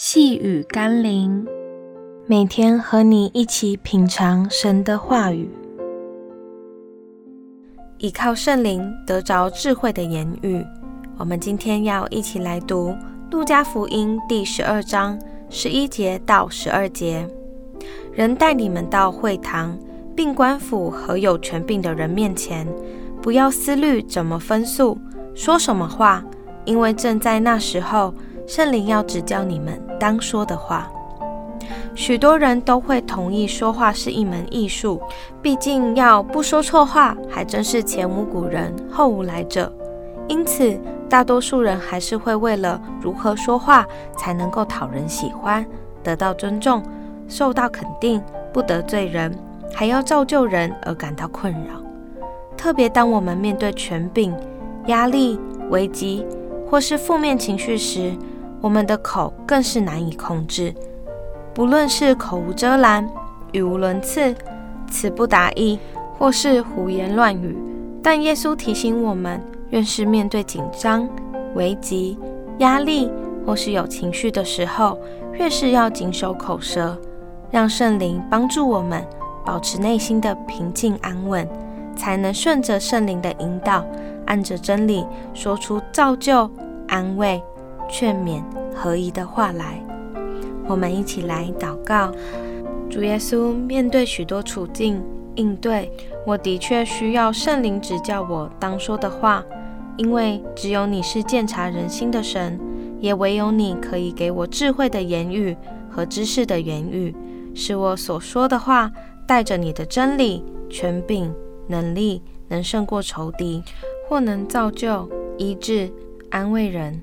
细雨甘霖，每天和你一起品尝神的话语，依靠圣灵得着智慧的言语。我们今天要一起来读《路加福音》第十二章十一节到十二节。人带你们到会堂，并官府和有权柄的人面前，不要思虑怎么分诉，说什么话，因为正在那时候。圣灵要指教你们当说的话。许多人都会同意说话是一门艺术，毕竟要不说错话，还真是前无古人后无来者。因此，大多数人还是会为了如何说话才能够讨人喜欢、得到尊重、受到肯定、不得罪人，还要造就人而感到困扰。特别当我们面对权柄、压力、危机或是负面情绪时，我们的口更是难以控制，不论是口无遮拦、语无伦次、词不达意，或是胡言乱语。但耶稣提醒我们，越是面对紧张、危急、压力，或是有情绪的时候，越是要谨守口舌，让圣灵帮助我们保持内心的平静安稳，才能顺着圣灵的引导，按着真理说出造就、安慰。劝勉合宜的话来，我们一起来祷告。主耶稣，面对许多处境应对，我的确需要圣灵指教我当说的话，因为只有你是鉴察人心的神，也唯有你可以给我智慧的言语和知识的言语，使我所说的话带着你的真理、权柄、能力，能胜过仇敌，或能造就、医治、安慰人。